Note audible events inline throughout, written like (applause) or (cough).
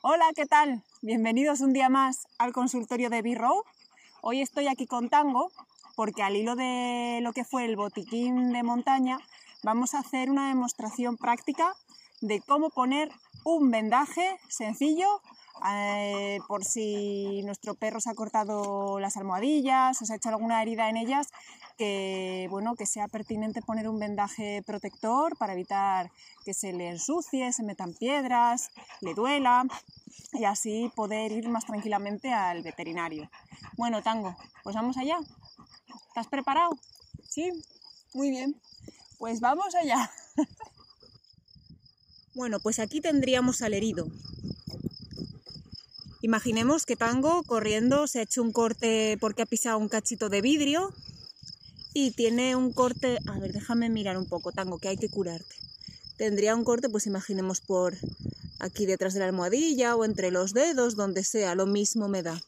Hola, ¿qué tal? Bienvenidos un día más al consultorio de B-Row. Hoy estoy aquí con Tango porque al hilo de lo que fue el botiquín de montaña vamos a hacer una demostración práctica de cómo poner un vendaje sencillo eh, por si nuestro perro se ha cortado las almohadillas o se ha hecho alguna herida en ellas, que, bueno, que sea pertinente poner un vendaje protector para evitar que se le ensucie, se metan piedras, le duela y así poder ir más tranquilamente al veterinario. Bueno, Tango, pues vamos allá. ¿Estás preparado? Sí, muy bien. Pues vamos allá. (laughs) bueno, pues aquí tendríamos al herido. Imaginemos que Tango corriendo se ha hecho un corte porque ha pisado un cachito de vidrio y tiene un corte, a ver, déjame mirar un poco, Tango, que hay que curarte. Tendría un corte, pues imaginemos por aquí detrás de la almohadilla o entre los dedos, donde sea, lo mismo me da.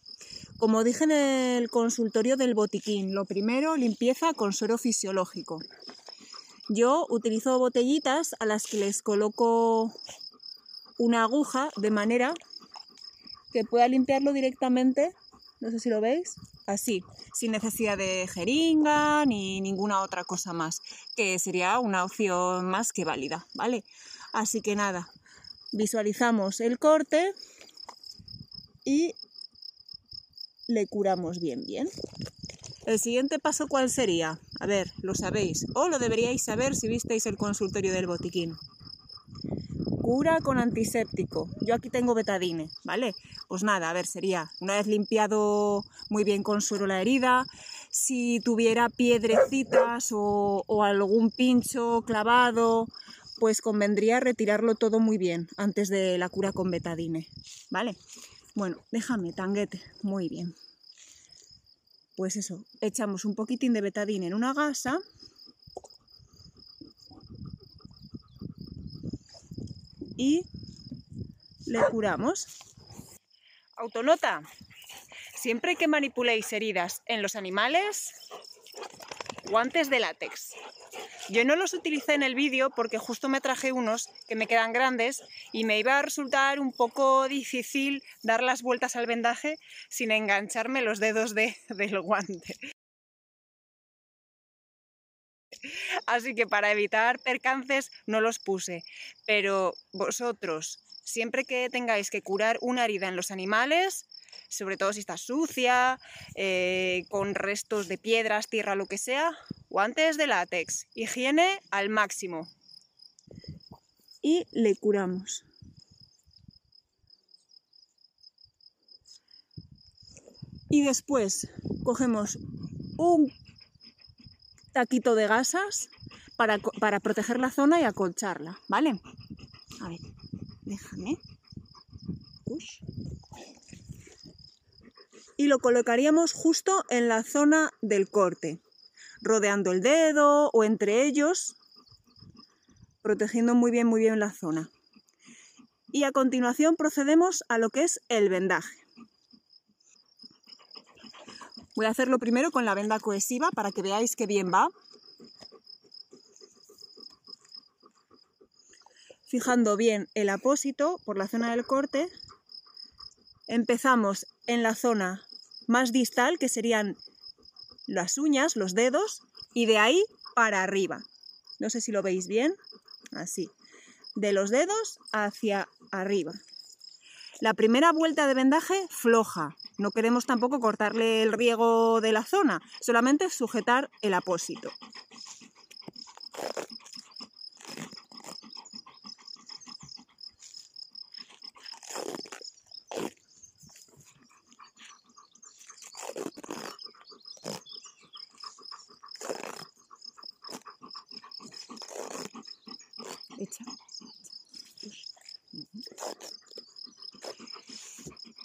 Como dije en el consultorio del botiquín, lo primero, limpieza con suero fisiológico. Yo utilizo botellitas a las que les coloco una aguja de manera que pueda limpiarlo directamente, no sé si lo veis, así, sin necesidad de jeringa ni ninguna otra cosa más, que sería una opción más que válida, ¿vale? Así que nada, visualizamos el corte y le curamos bien, bien. El siguiente paso, ¿cuál sería? A ver, lo sabéis, o lo deberíais saber si visteis el consultorio del botiquín. Cura con antiséptico. Yo aquí tengo betadine, ¿vale? Pues nada, a ver, sería una vez limpiado muy bien con suero la herida, si tuviera piedrecitas o, o algún pincho clavado, pues convendría retirarlo todo muy bien antes de la cura con betadine, ¿vale? Bueno, déjame, tanguete, muy bien. Pues eso, echamos un poquitín de betadine en una gasa y le curamos. Autonota, siempre que manipuléis heridas en los animales, guantes de látex. Yo no los utilicé en el vídeo porque justo me traje unos que me quedan grandes y me iba a resultar un poco difícil dar las vueltas al vendaje sin engancharme los dedos de, del guante. Así que para evitar percances no los puse. Pero vosotros, siempre que tengáis que curar una herida en los animales, sobre todo si está sucia, eh, con restos de piedras, tierra, lo que sea, guantes de látex, higiene al máximo. Y le curamos. Y después cogemos un taquito de gasas para, para, proteger la zona y acolcharla, ¿vale? A ver, déjame. Ush. Y lo colocaríamos justo en la zona del corte, rodeando el dedo o entre ellos, protegiendo muy bien, muy bien la zona. Y a continuación procedemos a lo que es el vendaje. Voy a hacerlo primero con la venda cohesiva para que veáis que bien va. Fijando bien el apósito por la zona del corte, empezamos en la zona más distal, que serían las uñas, los dedos, y de ahí para arriba. No sé si lo veis bien, así. De los dedos hacia arriba. La primera vuelta de vendaje floja. No queremos tampoco cortarle el riego de la zona, solamente sujetar el apósito.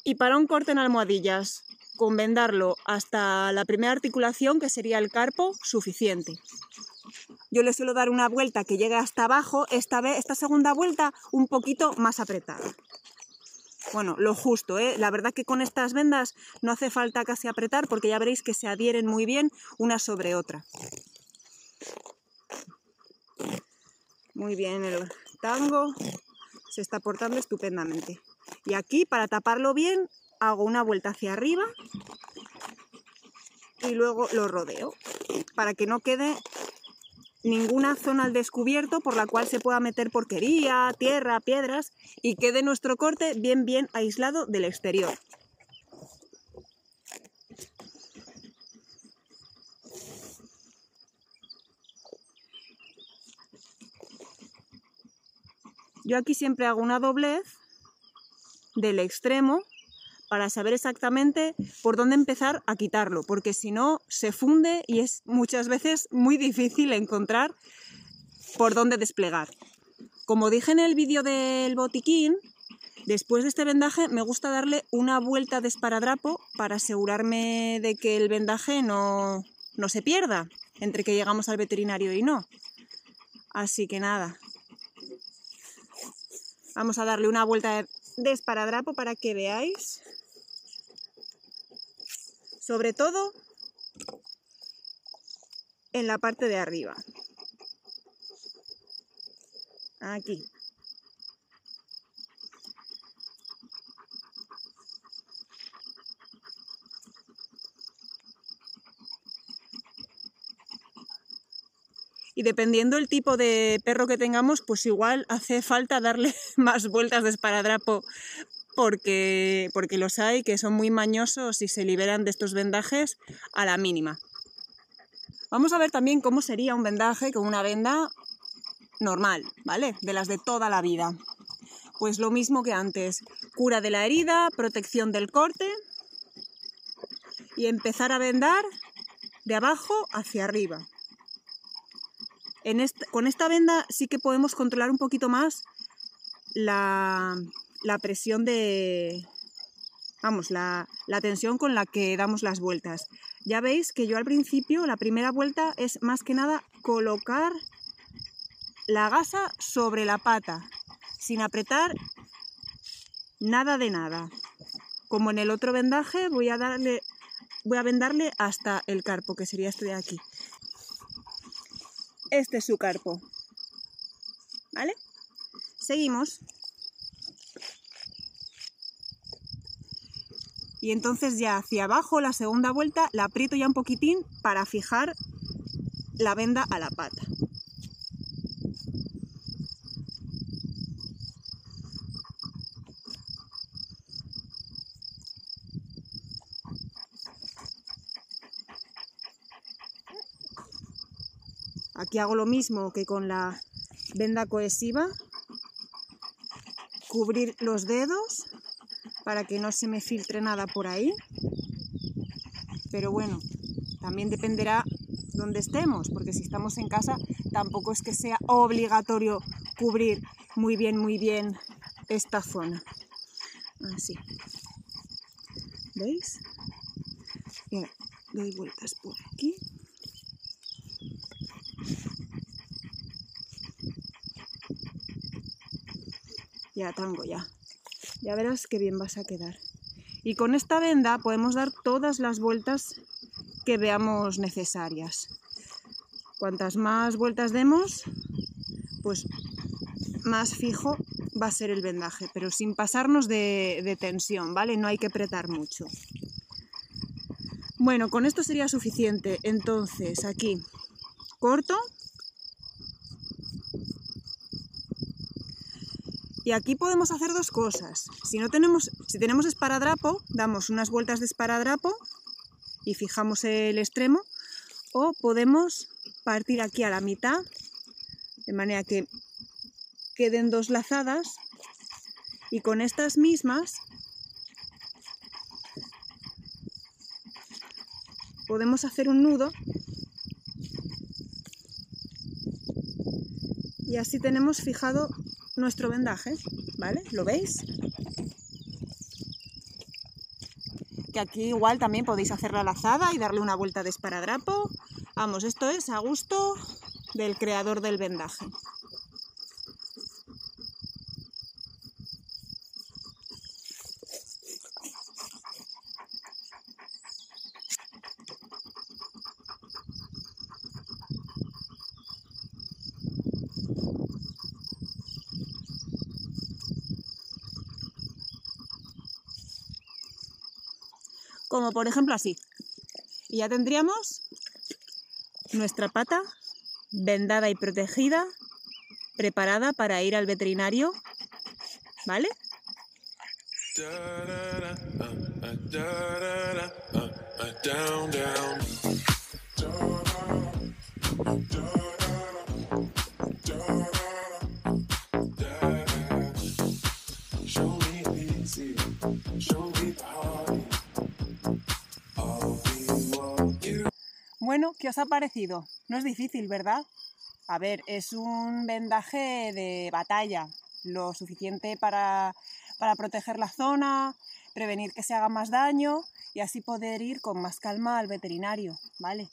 Y para un corte en almohadillas, con vendarlo hasta la primera articulación, que sería el carpo, suficiente. Yo le suelo dar una vuelta que llegue hasta abajo, esta, vez, esta segunda vuelta un poquito más apretada. Bueno, lo justo, ¿eh? La verdad que con estas vendas no hace falta casi apretar porque ya veréis que se adhieren muy bien una sobre otra. Muy bien el tango, se está portando estupendamente. Y aquí, para taparlo bien, hago una vuelta hacia arriba y luego lo rodeo para que no quede ninguna zona al descubierto por la cual se pueda meter porquería, tierra, piedras y quede nuestro corte bien bien aislado del exterior. Yo aquí siempre hago una doblez del extremo para saber exactamente por dónde empezar a quitarlo, porque si no se funde y es muchas veces muy difícil encontrar por dónde desplegar. Como dije en el vídeo del botiquín, después de este vendaje me gusta darle una vuelta de esparadrapo para asegurarme de que el vendaje no, no se pierda entre que llegamos al veterinario y no. Así que nada, vamos a darle una vuelta de esparadrapo para que veáis sobre todo en la parte de arriba. Aquí. Y dependiendo el tipo de perro que tengamos, pues igual hace falta darle (laughs) más vueltas de esparadrapo porque, porque los hay que son muy mañosos y se liberan de estos vendajes a la mínima. Vamos a ver también cómo sería un vendaje con una venda normal, ¿vale? De las de toda la vida. Pues lo mismo que antes, cura de la herida, protección del corte y empezar a vendar de abajo hacia arriba. Con esta venda sí que podemos controlar un poquito más la, la presión de, vamos, la, tensión con la que damos las vueltas. Ya veis que yo al principio, la primera vuelta es más que nada colocar la gasa sobre la pata, sin apretar nada de nada. Como en el otro vendaje, voy a darle, voy a vendarle hasta el carpo, que sería este de aquí. Este es su carpo. ¿Vale? Seguimos. y entonces ya hacia abajo la segunda vuelta la aprieto ya un poquitín para fijar la venda a la pata. Aquí hago lo mismo que con la venda cohesiva, cubrir los dedos para que no se me filtre nada por ahí. Pero bueno, también dependerá dónde estemos, porque si estamos en casa tampoco es que sea obligatorio cubrir muy bien, muy bien esta zona. Así. ¿Veis? Y doy vueltas por aquí. Ya tango ya. Ya verás qué bien vas a quedar. Y con esta venda podemos dar todas las vueltas que veamos necesarias. Cuantas más vueltas demos, pues más fijo va a ser el vendaje, pero sin pasarnos de, de tensión, ¿vale? No hay que apretar mucho. Bueno, con esto sería suficiente. Entonces, aquí corto Y aquí podemos hacer dos cosas. Si, no tenemos, si tenemos esparadrapo, damos unas vueltas de esparadrapo y fijamos el extremo. O podemos partir aquí a la mitad, de manera que queden dos lazadas. Y con estas mismas podemos hacer un nudo y así tenemos fijado nuestro vendaje, ¿vale? ¿Lo veis? Que aquí igual también podéis hacer la lazada y darle una vuelta de esparadrapo. Vamos, esto es a gusto del creador del vendaje. Como por ejemplo así. Y ya tendríamos nuestra pata vendada y protegida, preparada para ir al veterinario, ¿vale? Bueno, ¿qué os ha parecido? No es difícil, ¿verdad? A ver, es un vendaje de batalla, lo suficiente para, para proteger la zona, prevenir que se haga más daño y así poder ir con más calma al veterinario, ¿vale?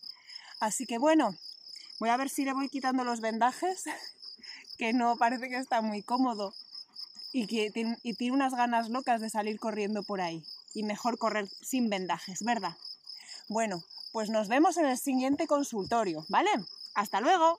Así que bueno, voy a ver si le voy quitando los vendajes, (laughs) que no parece que está muy cómodo y que y tiene unas ganas locas de salir corriendo por ahí. Y mejor correr sin vendajes, ¿verdad? Bueno, pues nos vemos en el siguiente consultorio, ¿vale? Hasta luego.